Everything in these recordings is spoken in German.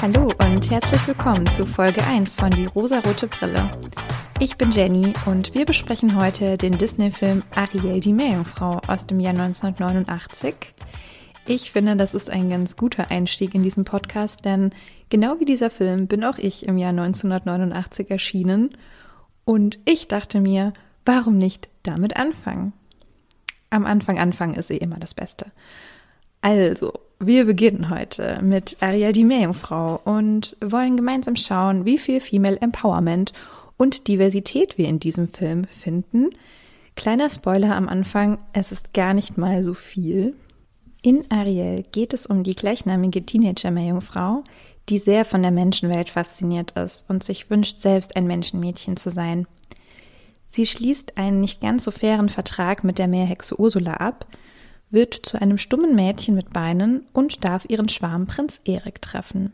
Hallo und herzlich willkommen zu Folge 1 von Die rosarote Brille. Ich bin Jenny und wir besprechen heute den Disney-Film Ariel die Meerjungfrau aus dem Jahr 1989. Ich finde, das ist ein ganz guter Einstieg in diesen Podcast, denn genau wie dieser Film bin auch ich im Jahr 1989 erschienen und ich dachte mir, warum nicht damit anfangen? Am Anfang anfangen ist eh immer das Beste. Also, wir beginnen heute mit Ariel die Meerjungfrau und wollen gemeinsam schauen, wie viel Female Empowerment und Diversität wir in diesem Film finden. Kleiner Spoiler am Anfang, es ist gar nicht mal so viel. In Ariel geht es um die gleichnamige Teenager-Meerjungfrau, die sehr von der Menschenwelt fasziniert ist und sich wünscht, selbst ein Menschenmädchen zu sein. Sie schließt einen nicht ganz so fairen Vertrag mit der Meerhexe Ursula ab, wird zu einem stummen Mädchen mit Beinen und darf ihren Schwarm Prinz Erik treffen.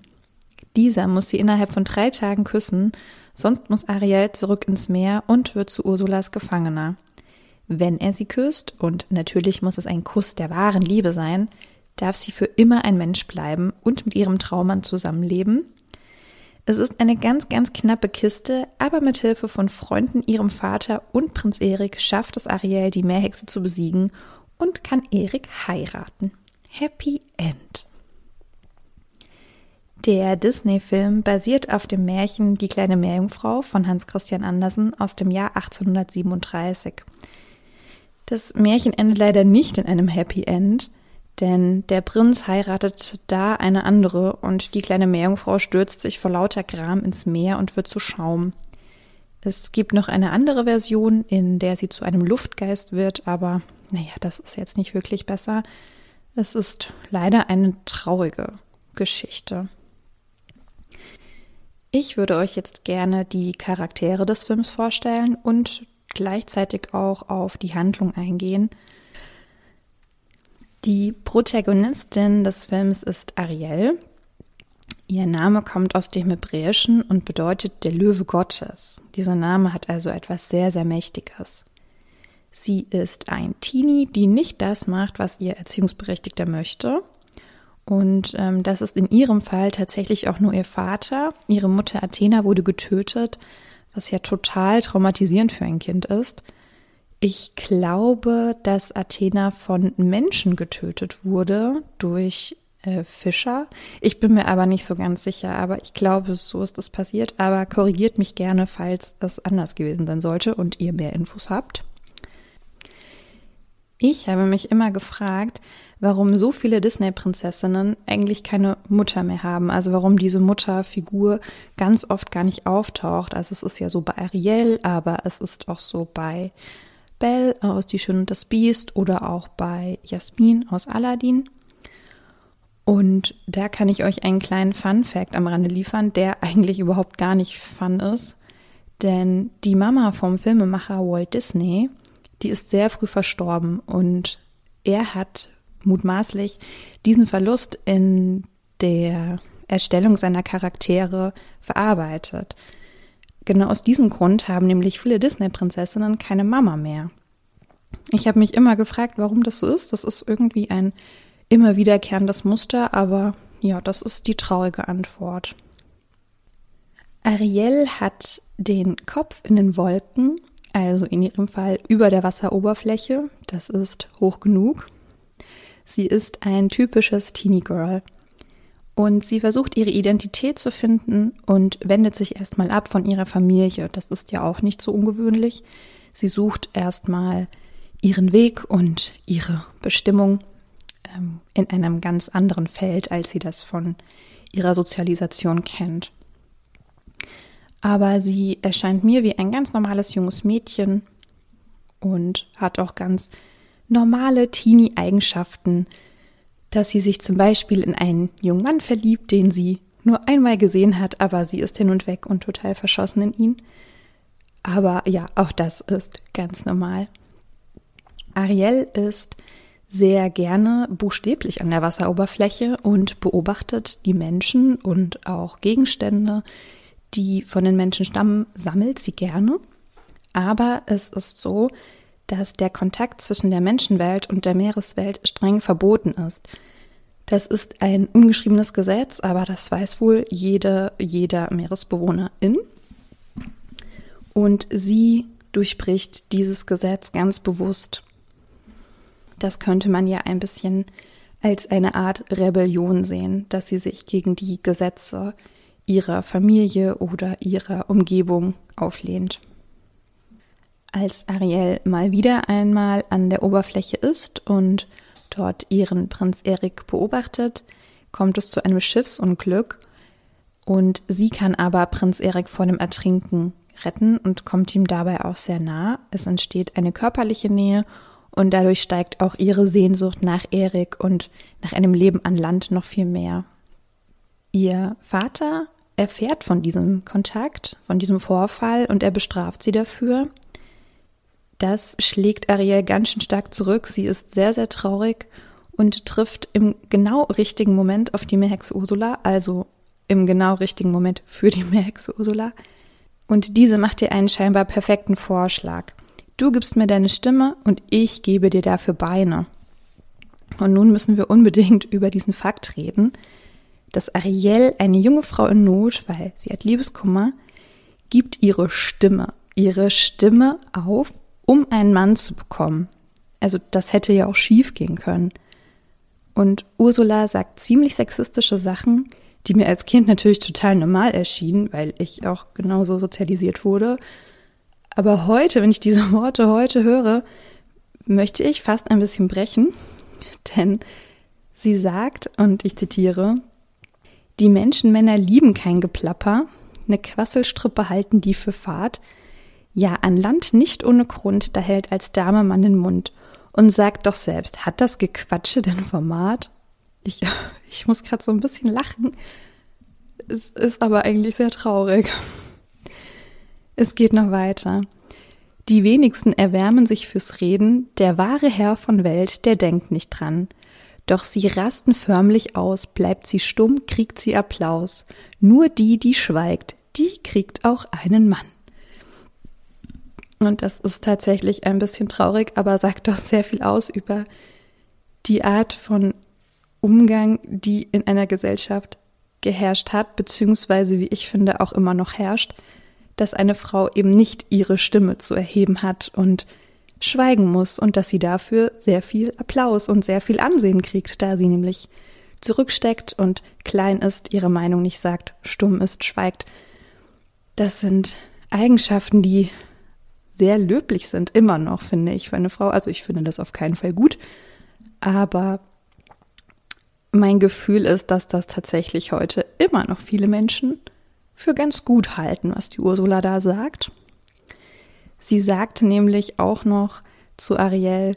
Dieser muss sie innerhalb von drei Tagen küssen, sonst muss Ariel zurück ins Meer und wird zu Ursulas Gefangener. Wenn er sie küsst, und natürlich muss es ein Kuss der wahren Liebe sein, darf sie für immer ein Mensch bleiben und mit ihrem Traummann zusammenleben. Es ist eine ganz, ganz knappe Kiste, aber mit Hilfe von Freunden, ihrem Vater und Prinz Erik schafft es Ariel, die Meerhexe zu besiegen und kann Erik heiraten. Happy End. Der Disney-Film basiert auf dem Märchen Die kleine Meerjungfrau von Hans Christian Andersen aus dem Jahr 1837. Das Märchen endet leider nicht in einem Happy End, denn der Prinz heiratet da eine andere und die kleine Meerjungfrau stürzt sich vor lauter Gram ins Meer und wird zu Schaum. Es gibt noch eine andere Version, in der sie zu einem Luftgeist wird, aber naja, das ist jetzt nicht wirklich besser. Es ist leider eine traurige Geschichte. Ich würde euch jetzt gerne die Charaktere des Films vorstellen und gleichzeitig auch auf die Handlung eingehen. Die Protagonistin des Films ist Ariel. Ihr Name kommt aus dem Hebräischen und bedeutet der Löwe Gottes. Dieser Name hat also etwas sehr, sehr Mächtiges. Sie ist ein Teenie, die nicht das macht, was ihr Erziehungsberechtigter möchte. Und ähm, das ist in ihrem Fall tatsächlich auch nur ihr Vater. Ihre Mutter Athena wurde getötet, was ja total traumatisierend für ein Kind ist. Ich glaube, dass Athena von Menschen getötet wurde durch äh, Fischer. Ich bin mir aber nicht so ganz sicher, aber ich glaube, so ist es passiert. Aber korrigiert mich gerne, falls es anders gewesen sein sollte und ihr mehr Infos habt. Ich habe mich immer gefragt, warum so viele Disney-Prinzessinnen eigentlich keine Mutter mehr haben. Also warum diese Mutterfigur ganz oft gar nicht auftaucht. Also es ist ja so bei Ariel, aber es ist auch so bei Belle aus Die Schöne und das Biest oder auch bei Jasmin aus Aladdin. Und da kann ich euch einen kleinen Fun-Fact am Rande liefern, der eigentlich überhaupt gar nicht fun ist. Denn die Mama vom Filmemacher Walt Disney, die ist sehr früh verstorben und er hat mutmaßlich diesen Verlust in der Erstellung seiner Charaktere verarbeitet. Genau aus diesem Grund haben nämlich viele Disney-Prinzessinnen keine Mama mehr. Ich habe mich immer gefragt, warum das so ist. Das ist irgendwie ein immer wiederkehrendes Muster, aber ja, das ist die traurige Antwort. Ariel hat den Kopf in den Wolken also in ihrem Fall über der Wasseroberfläche. Das ist hoch genug. Sie ist ein typisches Teenie Girl. Und sie versucht ihre Identität zu finden und wendet sich erstmal ab von ihrer Familie. Das ist ja auch nicht so ungewöhnlich. Sie sucht erstmal ihren Weg und ihre Bestimmung ähm, in einem ganz anderen Feld, als sie das von ihrer Sozialisation kennt aber sie erscheint mir wie ein ganz normales junges Mädchen und hat auch ganz normale Teenie-Eigenschaften, dass sie sich zum Beispiel in einen jungen Mann verliebt, den sie nur einmal gesehen hat, aber sie ist hin und weg und total verschossen in ihn. Aber ja, auch das ist ganz normal. Ariel ist sehr gerne buchstäblich an der Wasseroberfläche und beobachtet die Menschen und auch Gegenstände, die von den Menschen stammen, sammelt sie gerne. Aber es ist so, dass der Kontakt zwischen der Menschenwelt und der Meereswelt streng verboten ist. Das ist ein ungeschriebenes Gesetz, aber das weiß wohl jede, jeder Meeresbewohnerin. Und sie durchbricht dieses Gesetz ganz bewusst. Das könnte man ja ein bisschen als eine Art Rebellion sehen, dass sie sich gegen die Gesetze ihrer Familie oder ihrer Umgebung auflehnt. Als Ariel mal wieder einmal an der Oberfläche ist und dort ihren Prinz Erik beobachtet, kommt es zu einem Schiffsunglück und sie kann aber Prinz Erik vor dem Ertrinken retten und kommt ihm dabei auch sehr nah. Es entsteht eine körperliche Nähe und dadurch steigt auch ihre Sehnsucht nach Erik und nach einem Leben an Land noch viel mehr. Ihr Vater erfährt von diesem Kontakt, von diesem Vorfall und er bestraft sie dafür. Das schlägt Ariel ganz schön stark zurück. Sie ist sehr, sehr traurig und trifft im genau richtigen Moment auf die Meerhexe Ursula, also im genau richtigen Moment für die Meerhexe Ursula. Und diese macht ihr einen scheinbar perfekten Vorschlag. Du gibst mir deine Stimme und ich gebe dir dafür Beine. Und nun müssen wir unbedingt über diesen Fakt reden, dass Ariel, eine junge Frau in Not, weil sie hat Liebeskummer, gibt ihre Stimme, ihre Stimme auf, um einen Mann zu bekommen. Also das hätte ja auch schief gehen können. Und Ursula sagt ziemlich sexistische Sachen, die mir als Kind natürlich total normal erschienen, weil ich auch genauso sozialisiert wurde. Aber heute, wenn ich diese Worte heute höre, möchte ich fast ein bisschen brechen, denn sie sagt, und ich zitiere, die Menschenmänner lieben kein Geplapper, ne Quasselstrippe halten die für Fahrt. Ja, an Land nicht ohne Grund, da hält als Dame man den Mund und sagt doch selbst, hat das Gequatsche denn Format? Ich, ich muss gerade so ein bisschen lachen. Es ist aber eigentlich sehr traurig. Es geht noch weiter. Die wenigsten erwärmen sich fürs Reden, der wahre Herr von Welt, der denkt nicht dran. Doch sie rasten förmlich aus, bleibt sie stumm, kriegt sie Applaus. Nur die, die schweigt, die kriegt auch einen Mann. Und das ist tatsächlich ein bisschen traurig, aber sagt doch sehr viel aus über die Art von Umgang, die in einer Gesellschaft geherrscht hat, beziehungsweise wie ich finde auch immer noch herrscht, dass eine Frau eben nicht ihre Stimme zu erheben hat und schweigen muss und dass sie dafür sehr viel Applaus und sehr viel Ansehen kriegt, da sie nämlich zurücksteckt und klein ist, ihre Meinung nicht sagt, stumm ist, schweigt. Das sind Eigenschaften, die sehr löblich sind, immer noch, finde ich, für eine Frau. Also ich finde das auf keinen Fall gut, aber mein Gefühl ist, dass das tatsächlich heute immer noch viele Menschen für ganz gut halten, was die Ursula da sagt. Sie sagte nämlich auch noch zu Ariel,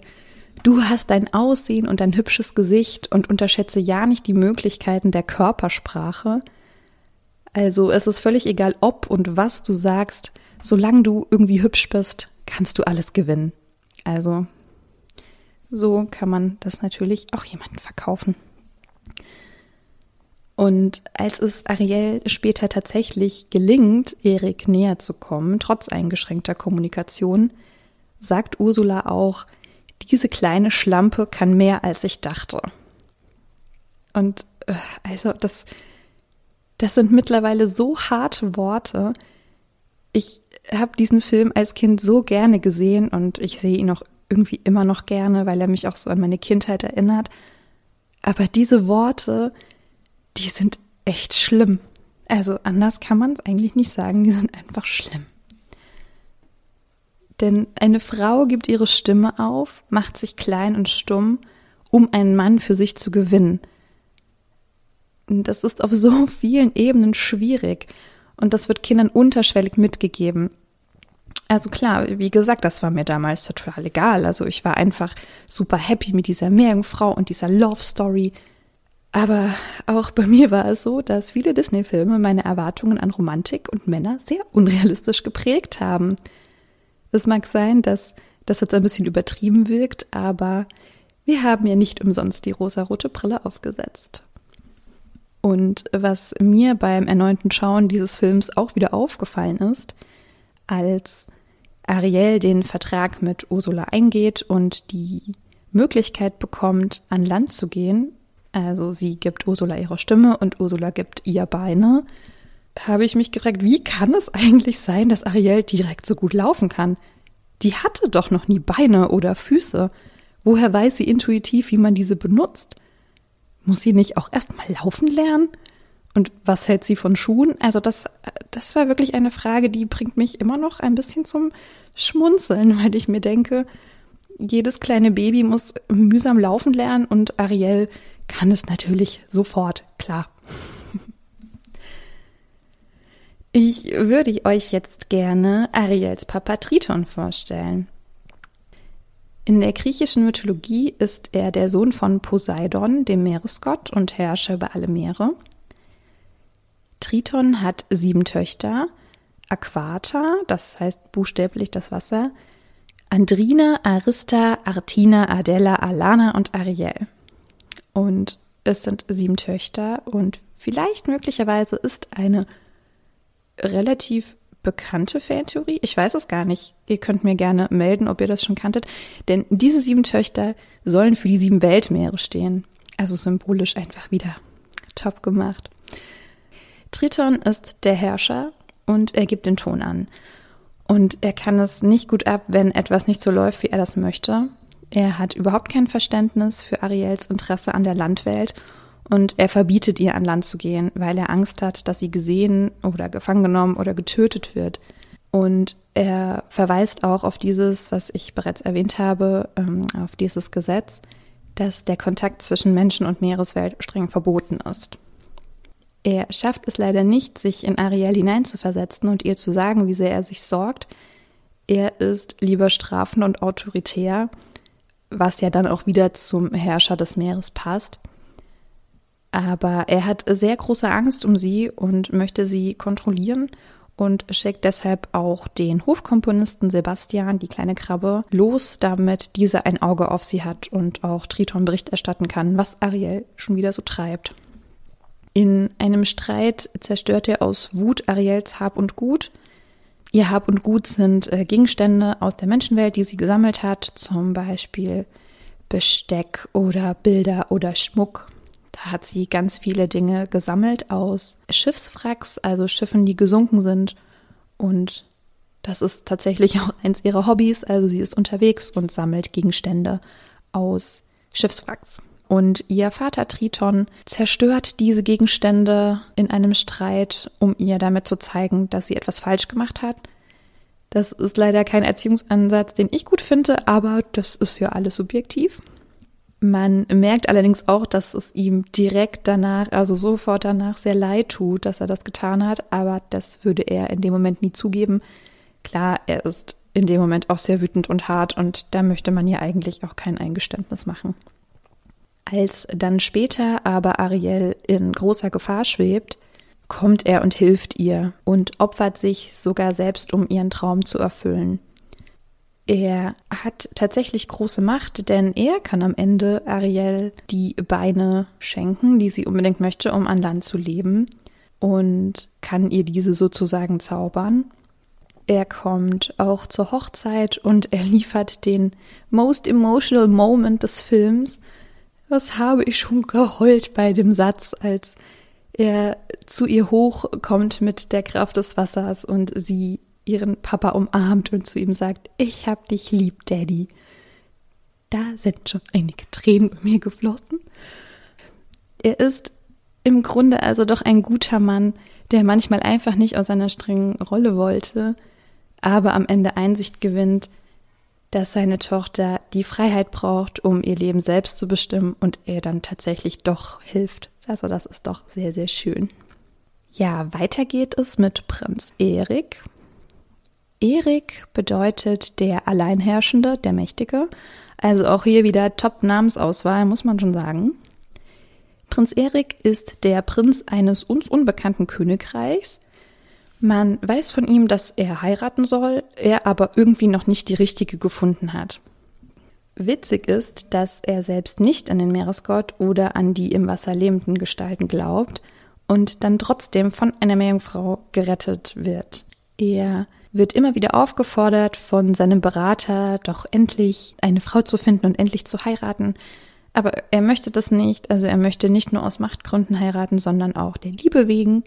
du hast dein Aussehen und dein hübsches Gesicht und unterschätze ja nicht die Möglichkeiten der Körpersprache. Also es ist völlig egal, ob und was du sagst, solange du irgendwie hübsch bist, kannst du alles gewinnen. Also so kann man das natürlich auch jemandem verkaufen. Und als es Ariel später tatsächlich gelingt, Erik näher zu kommen, trotz eingeschränkter Kommunikation, sagt Ursula auch, diese kleine Schlampe kann mehr als ich dachte. Und äh, also das, das sind mittlerweile so harte Worte. Ich habe diesen Film als Kind so gerne gesehen und ich sehe ihn auch irgendwie immer noch gerne, weil er mich auch so an meine Kindheit erinnert. Aber diese Worte, die sind echt schlimm. Also anders kann man es eigentlich nicht sagen, die sind einfach schlimm. Denn eine Frau gibt ihre Stimme auf, macht sich klein und stumm, um einen Mann für sich zu gewinnen. Das ist auf so vielen Ebenen schwierig und das wird Kindern unterschwellig mitgegeben. Also klar, wie gesagt, das war mir damals total egal. Also ich war einfach super happy mit dieser Meerjungfrau und dieser Love Story. Aber auch bei mir war es so, dass viele Disney-Filme meine Erwartungen an Romantik und Männer sehr unrealistisch geprägt haben. Es mag sein, dass das jetzt ein bisschen übertrieben wirkt, aber wir haben ja nicht umsonst die rosarote Brille aufgesetzt. Und was mir beim erneuten Schauen dieses Films auch wieder aufgefallen ist, als Ariel den Vertrag mit Ursula eingeht und die Möglichkeit bekommt, an Land zu gehen, also sie gibt Ursula ihre Stimme und Ursula gibt ihr Beine, habe ich mich gefragt, wie kann es eigentlich sein, dass Ariel direkt so gut laufen kann? Die hatte doch noch nie Beine oder Füße. Woher weiß sie intuitiv, wie man diese benutzt? Muss sie nicht auch erst mal laufen lernen? Und was hält sie von Schuhen? Also das, das war wirklich eine Frage, die bringt mich immer noch ein bisschen zum Schmunzeln, weil ich mir denke, jedes kleine Baby muss mühsam laufen lernen und Ariel kann es natürlich sofort, klar. Ich würde euch jetzt gerne Ariels Papa Triton vorstellen. In der griechischen Mythologie ist er der Sohn von Poseidon, dem Meeresgott und Herrscher über alle Meere. Triton hat sieben Töchter, Aquata, das heißt buchstäblich das Wasser, Andrina, Arista, Artina, Adela, Alana und Ariel. Und es sind sieben Töchter und vielleicht möglicherweise ist eine relativ bekannte Fantheorie. Ich weiß es gar nicht. Ihr könnt mir gerne melden, ob ihr das schon kanntet. Denn diese sieben Töchter sollen für die sieben Weltmeere stehen. Also symbolisch einfach wieder top gemacht. Triton ist der Herrscher und er gibt den Ton an. Und er kann es nicht gut ab, wenn etwas nicht so läuft, wie er das möchte. Er hat überhaupt kein Verständnis für Ariels Interesse an der Landwelt und er verbietet ihr an Land zu gehen, weil er Angst hat, dass sie gesehen oder gefangen genommen oder getötet wird. Und er verweist auch auf dieses, was ich bereits erwähnt habe, ähm, auf dieses Gesetz, dass der Kontakt zwischen Menschen und Meereswelt streng verboten ist. Er schafft es leider nicht, sich in Ariel hineinzuversetzen und ihr zu sagen, wie sehr er sich sorgt. Er ist lieber strafend und autoritär, was ja dann auch wieder zum Herrscher des Meeres passt. Aber er hat sehr große Angst um sie und möchte sie kontrollieren und schickt deshalb auch den Hofkomponisten Sebastian, die kleine Krabbe, los, damit dieser ein Auge auf sie hat und auch Triton Bericht erstatten kann, was Ariel schon wieder so treibt. In einem Streit zerstört er aus Wut Ariels Hab und Gut. Ihr Hab und Gut sind äh, Gegenstände aus der Menschenwelt, die sie gesammelt hat, zum Beispiel Besteck oder Bilder oder Schmuck. Hat sie ganz viele Dinge gesammelt aus Schiffswracks, also Schiffen, die gesunken sind. Und das ist tatsächlich auch eins ihrer Hobbys. Also sie ist unterwegs und sammelt Gegenstände aus Schiffswracks. Und ihr Vater Triton zerstört diese Gegenstände in einem Streit, um ihr damit zu zeigen, dass sie etwas falsch gemacht hat. Das ist leider kein Erziehungsansatz, den ich gut finde, aber das ist ja alles subjektiv. Man merkt allerdings auch, dass es ihm direkt danach, also sofort danach, sehr leid tut, dass er das getan hat, aber das würde er in dem Moment nie zugeben. Klar, er ist in dem Moment auch sehr wütend und hart und da möchte man ja eigentlich auch kein Eingeständnis machen. Als dann später aber Ariel in großer Gefahr schwebt, kommt er und hilft ihr und opfert sich sogar selbst, um ihren Traum zu erfüllen. Er hat tatsächlich große Macht, denn er kann am Ende Ariel die Beine schenken, die sie unbedingt möchte, um an Land zu leben und kann ihr diese sozusagen zaubern. Er kommt auch zur Hochzeit und er liefert den most emotional Moment des Films, was habe ich schon geheult bei dem Satz, als er zu ihr hochkommt mit der Kraft des Wassers und sie ihren Papa umarmt und zu ihm sagt, ich hab dich lieb, Daddy. Da sind schon einige Tränen bei mir geflossen. Er ist im Grunde also doch ein guter Mann, der manchmal einfach nicht aus seiner strengen Rolle wollte, aber am Ende Einsicht gewinnt, dass seine Tochter die Freiheit braucht, um ihr Leben selbst zu bestimmen und er dann tatsächlich doch hilft. Also das ist doch sehr, sehr schön. Ja, weiter geht es mit Prinz Erik. Erik bedeutet der Alleinherrschende, der Mächtige. Also auch hier wieder Top-Namensauswahl, muss man schon sagen. Prinz Erik ist der Prinz eines uns unbekannten Königreichs man weiß von ihm, dass er heiraten soll, er aber irgendwie noch nicht die richtige gefunden hat. Witzig ist, dass er selbst nicht an den Meeresgott oder an die im Wasser lebenden Gestalten glaubt und dann trotzdem von einer Meerjungfrau gerettet wird. Er wird immer wieder aufgefordert von seinem Berater, doch endlich eine Frau zu finden und endlich zu heiraten. Aber er möchte das nicht, also er möchte nicht nur aus Machtgründen heiraten, sondern auch der Liebe wegen.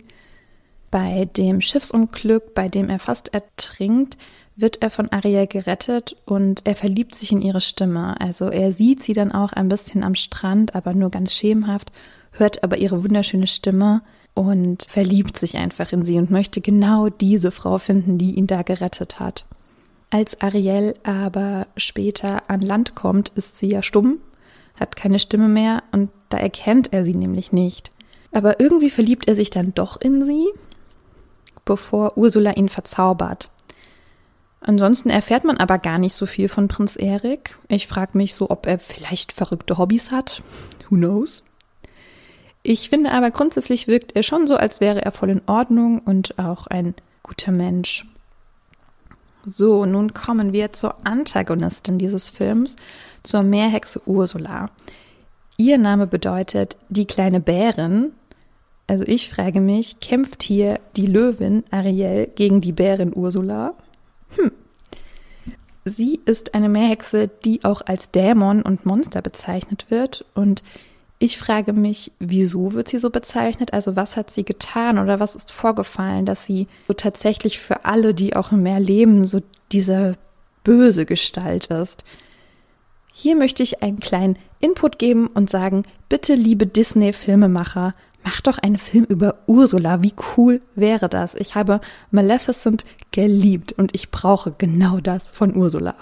Bei dem Schiffsunglück, bei dem er fast ertrinkt, wird er von Ariel gerettet und er verliebt sich in ihre Stimme. Also er sieht sie dann auch ein bisschen am Strand, aber nur ganz schemenhaft, hört aber ihre wunderschöne Stimme und verliebt sich einfach in sie und möchte genau diese Frau finden, die ihn da gerettet hat. Als Ariel aber später an Land kommt, ist sie ja stumm, hat keine Stimme mehr und da erkennt er sie nämlich nicht. Aber irgendwie verliebt er sich dann doch in sie bevor Ursula ihn verzaubert. Ansonsten erfährt man aber gar nicht so viel von Prinz Erik. Ich frage mich so, ob er vielleicht verrückte Hobbys hat. Who knows? Ich finde aber grundsätzlich wirkt er schon so, als wäre er voll in Ordnung und auch ein guter Mensch. So, nun kommen wir zur Antagonistin dieses Films, zur Meerhexe Ursula. Ihr Name bedeutet die kleine Bärin also ich frage mich, kämpft hier die Löwin Ariel gegen die Bärin Ursula? Hm. Sie ist eine Meerhexe, die auch als Dämon und Monster bezeichnet wird. Und ich frage mich, wieso wird sie so bezeichnet? Also was hat sie getan oder was ist vorgefallen, dass sie so tatsächlich für alle, die auch im Meer leben, so diese böse Gestalt ist? Hier möchte ich einen kleinen Input geben und sagen, bitte liebe Disney-Filmemacher, Mach doch einen Film über Ursula. Wie cool wäre das? Ich habe Maleficent geliebt und ich brauche genau das von Ursula.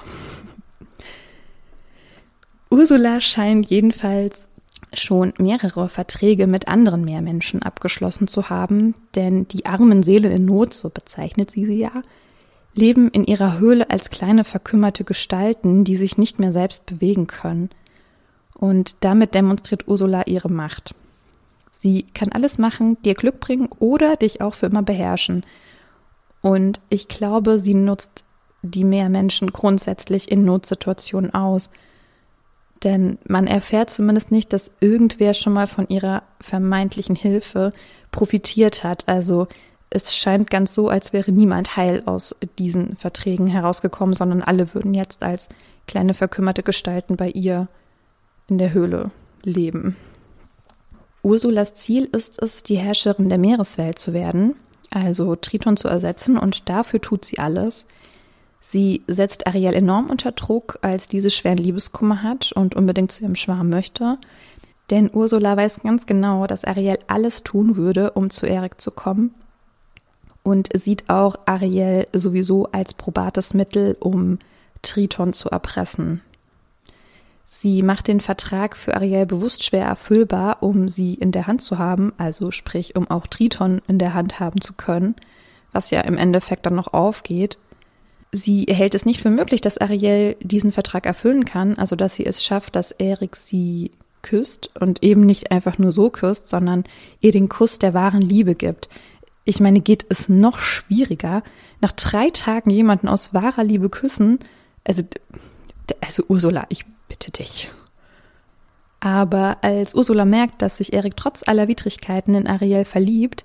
Ursula scheint jedenfalls schon mehrere Verträge mit anderen Meermenschen abgeschlossen zu haben, denn die armen Seelen in Not, so bezeichnet sie sie ja, leben in ihrer Höhle als kleine verkümmerte Gestalten, die sich nicht mehr selbst bewegen können. Und damit demonstriert Ursula ihre Macht. Sie kann alles machen, dir Glück bringen oder dich auch für immer beherrschen. Und ich glaube, sie nutzt die Meermenschen grundsätzlich in Notsituationen aus. Denn man erfährt zumindest nicht, dass irgendwer schon mal von ihrer vermeintlichen Hilfe profitiert hat. Also es scheint ganz so, als wäre niemand heil aus diesen Verträgen herausgekommen, sondern alle würden jetzt als kleine verkümmerte Gestalten bei ihr in der Höhle leben. Ursulas Ziel ist es, die Herrscherin der Meereswelt zu werden, also Triton zu ersetzen, und dafür tut sie alles. Sie setzt Ariel enorm unter Druck, als diese schweren Liebeskummer hat und unbedingt zu ihrem Schwarm möchte. Denn Ursula weiß ganz genau, dass Ariel alles tun würde, um zu Erik zu kommen. Und sieht auch Ariel sowieso als probates Mittel, um Triton zu erpressen. Sie macht den Vertrag für Ariel bewusst schwer erfüllbar, um sie in der Hand zu haben, also sprich, um auch Triton in der Hand haben zu können, was ja im Endeffekt dann noch aufgeht. Sie hält es nicht für möglich, dass Ariel diesen Vertrag erfüllen kann, also dass sie es schafft, dass Erik sie küsst und eben nicht einfach nur so küsst, sondern ihr den Kuss der wahren Liebe gibt. Ich meine, geht es noch schwieriger, nach drei Tagen jemanden aus wahrer Liebe küssen? Also, also Ursula, ich bitte dich. Aber als Ursula merkt, dass sich Erik trotz aller Widrigkeiten in Ariel verliebt,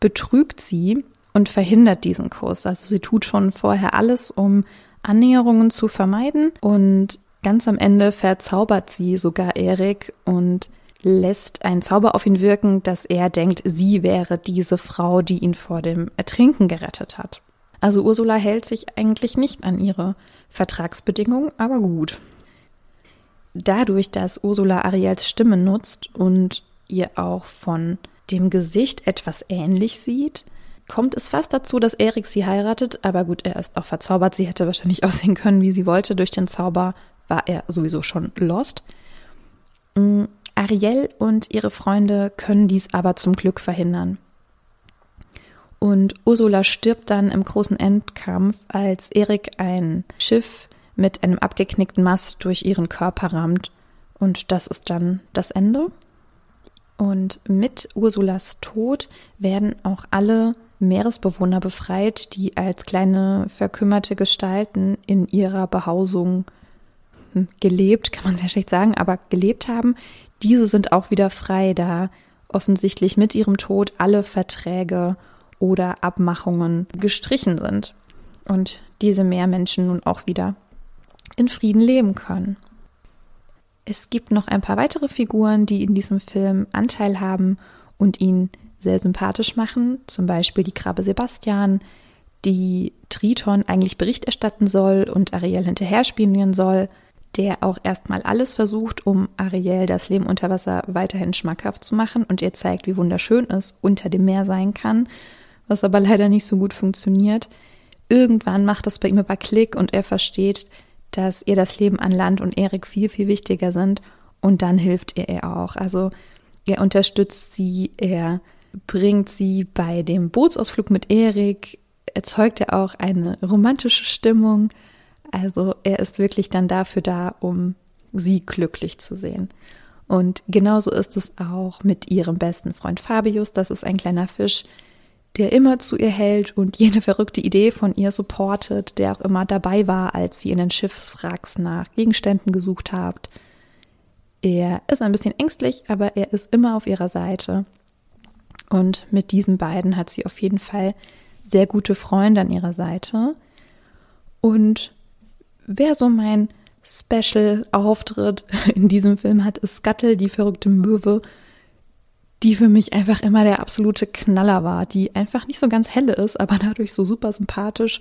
betrügt sie und verhindert diesen Kuss. Also sie tut schon vorher alles, um Annäherungen zu vermeiden und ganz am Ende verzaubert sie sogar Erik und lässt einen Zauber auf ihn wirken, dass er denkt, sie wäre diese Frau, die ihn vor dem Ertrinken gerettet hat. Also Ursula hält sich eigentlich nicht an ihre Vertragsbedingungen, aber gut dadurch, dass Ursula Ariels Stimme nutzt und ihr auch von dem Gesicht etwas ähnlich sieht, kommt es fast dazu, dass Erik sie heiratet. Aber gut, er ist auch verzaubert. Sie hätte wahrscheinlich aussehen können, wie sie wollte. Durch den Zauber war er sowieso schon lost. Mm, Ariel und ihre Freunde können dies aber zum Glück verhindern. Und Ursula stirbt dann im großen Endkampf, als Erik ein Schiff mit einem abgeknickten Mast durch ihren Körper rammt. Und das ist dann das Ende. Und mit Ursulas Tod werden auch alle Meeresbewohner befreit, die als kleine verkümmerte Gestalten in ihrer Behausung hm, gelebt, kann man sehr schlecht sagen, aber gelebt haben. Diese sind auch wieder frei, da offensichtlich mit ihrem Tod alle Verträge oder Abmachungen gestrichen sind. und diese Meermenschen nun auch wieder in Frieden leben können. Es gibt noch ein paar weitere Figuren, die in diesem Film Anteil haben und ihn sehr sympathisch machen. Zum Beispiel die Krabbe Sebastian, die Triton eigentlich Bericht erstatten soll und Ariel hinterher spionieren soll, der auch erstmal alles versucht, um Ariel das Leben unter Wasser weiterhin schmackhaft zu machen und ihr zeigt, wie wunderschön es unter dem Meer sein kann, was aber leider nicht so gut funktioniert. Irgendwann macht das bei ihm aber Klick und er versteht, dass ihr das Leben an Land und Erik viel, viel wichtiger sind und dann hilft er ihr auch. Also er unterstützt sie, er bringt sie bei dem Bootsausflug mit Erik, erzeugt er auch eine romantische Stimmung. Also er ist wirklich dann dafür da, um sie glücklich zu sehen. Und genauso ist es auch mit ihrem besten Freund Fabius. Das ist ein kleiner Fisch, der immer zu ihr hält und jene verrückte Idee von ihr supportet, der auch immer dabei war, als sie in den Schiffswracks nach Gegenständen gesucht habt. Er ist ein bisschen ängstlich, aber er ist immer auf ihrer Seite. Und mit diesen beiden hat sie auf jeden Fall sehr gute Freunde an ihrer Seite. Und wer so mein Special-Auftritt in diesem Film hat, ist Scuttle, die verrückte Möwe, die für mich einfach immer der absolute Knaller war, die einfach nicht so ganz helle ist, aber dadurch so super sympathisch,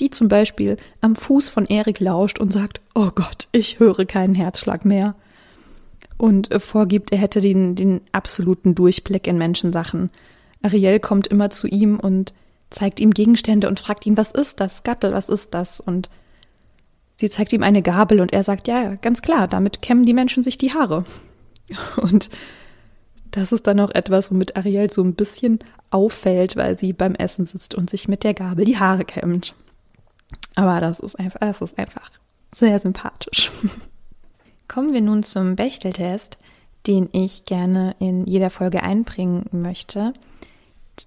die zum Beispiel am Fuß von Erik lauscht und sagt, oh Gott, ich höre keinen Herzschlag mehr. Und vorgibt, er hätte den, den absoluten Durchblick in Menschensachen. Ariel kommt immer zu ihm und zeigt ihm Gegenstände und fragt ihn, was ist das, Gattel, was ist das? Und sie zeigt ihm eine Gabel und er sagt, ja, ganz klar, damit kämmen die Menschen sich die Haare. Und das ist dann auch etwas, womit Ariel so ein bisschen auffällt, weil sie beim Essen sitzt und sich mit der Gabel die Haare kämmt. Aber das ist einfach, das ist einfach sehr sympathisch. Kommen wir nun zum Bechteltest, den ich gerne in jeder Folge einbringen möchte.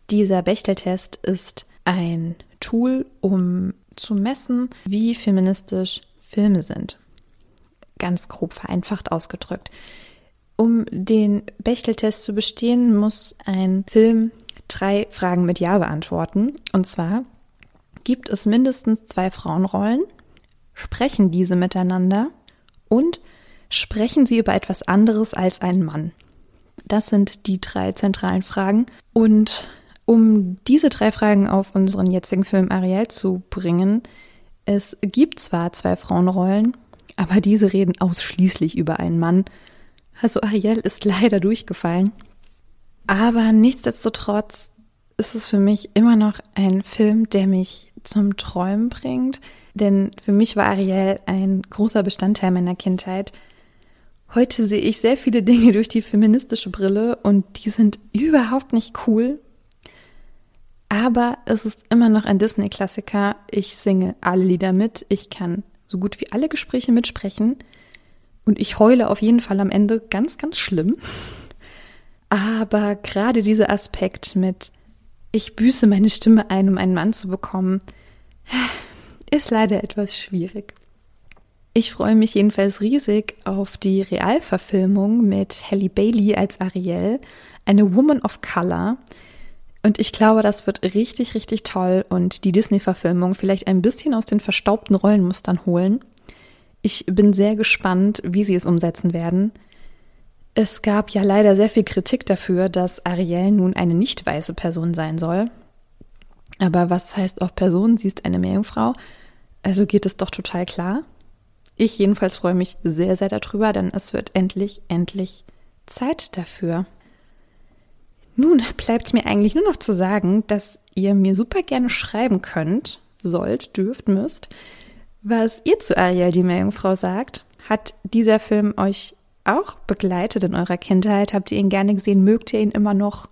Dieser Bechteltest ist ein Tool, um zu messen, wie feministisch Filme sind. Ganz grob vereinfacht ausgedrückt. Um den Bechteltest zu bestehen, muss ein Film drei Fragen mit Ja beantworten. Und zwar, gibt es mindestens zwei Frauenrollen? Sprechen diese miteinander? Und sprechen sie über etwas anderes als ein Mann? Das sind die drei zentralen Fragen. Und um diese drei Fragen auf unseren jetzigen Film Ariel zu bringen, es gibt zwar zwei Frauenrollen, aber diese reden ausschließlich über einen Mann. Also Ariel ist leider durchgefallen. Aber nichtsdestotrotz ist es für mich immer noch ein Film, der mich zum Träumen bringt. Denn für mich war Ariel ein großer Bestandteil meiner Kindheit. Heute sehe ich sehr viele Dinge durch die feministische Brille und die sind überhaupt nicht cool aber es ist immer noch ein Disney-Klassiker. Ich singe alle Lieder mit. Ich kann so gut wie alle Gespräche mitsprechen. Und ich heule auf jeden Fall am Ende ganz, ganz schlimm. Aber gerade dieser Aspekt mit, ich büße meine Stimme ein, um einen Mann zu bekommen, ist leider etwas schwierig. Ich freue mich jedenfalls riesig auf die Realverfilmung mit Halle Bailey als Ariel, eine Woman of Color. Und ich glaube, das wird richtig, richtig toll und die Disney-Verfilmung vielleicht ein bisschen aus den verstaubten Rollenmustern holen. Ich bin sehr gespannt, wie sie es umsetzen werden. Es gab ja leider sehr viel Kritik dafür, dass Ariel nun eine nicht weiße Person sein soll. Aber was heißt auch Person? Sie ist eine Meerjungfrau. Also geht es doch total klar. Ich jedenfalls freue mich sehr, sehr darüber, denn es wird endlich, endlich Zeit dafür. Nun bleibt es mir eigentlich nur noch zu sagen, dass ihr mir super gerne schreiben könnt, sollt, dürft, müsst, was ihr zu Ariel, die Meerjungfrau, sagt. Hat dieser Film euch auch begleitet in eurer Kindheit? Habt ihr ihn gerne gesehen? Mögt ihr ihn immer noch?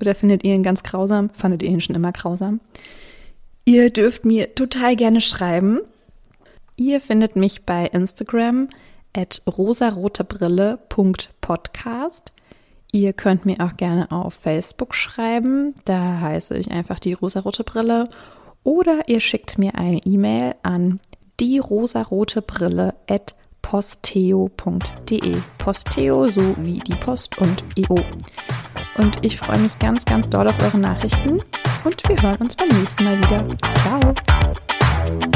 Oder findet ihr ihn ganz grausam? Fandet ihr ihn schon immer grausam? Ihr dürft mir total gerne schreiben. Ihr findet mich bei Instagram at rosarotebrille.podcast. Ihr könnt mir auch gerne auf Facebook schreiben. Da heiße ich einfach die rosarote Brille. Oder ihr schickt mir eine E-Mail an die rosarote Brille at posteo.de. Posteo so wie die Post und EO. Und ich freue mich ganz, ganz doll auf eure Nachrichten und wir hören uns beim nächsten Mal wieder. Ciao!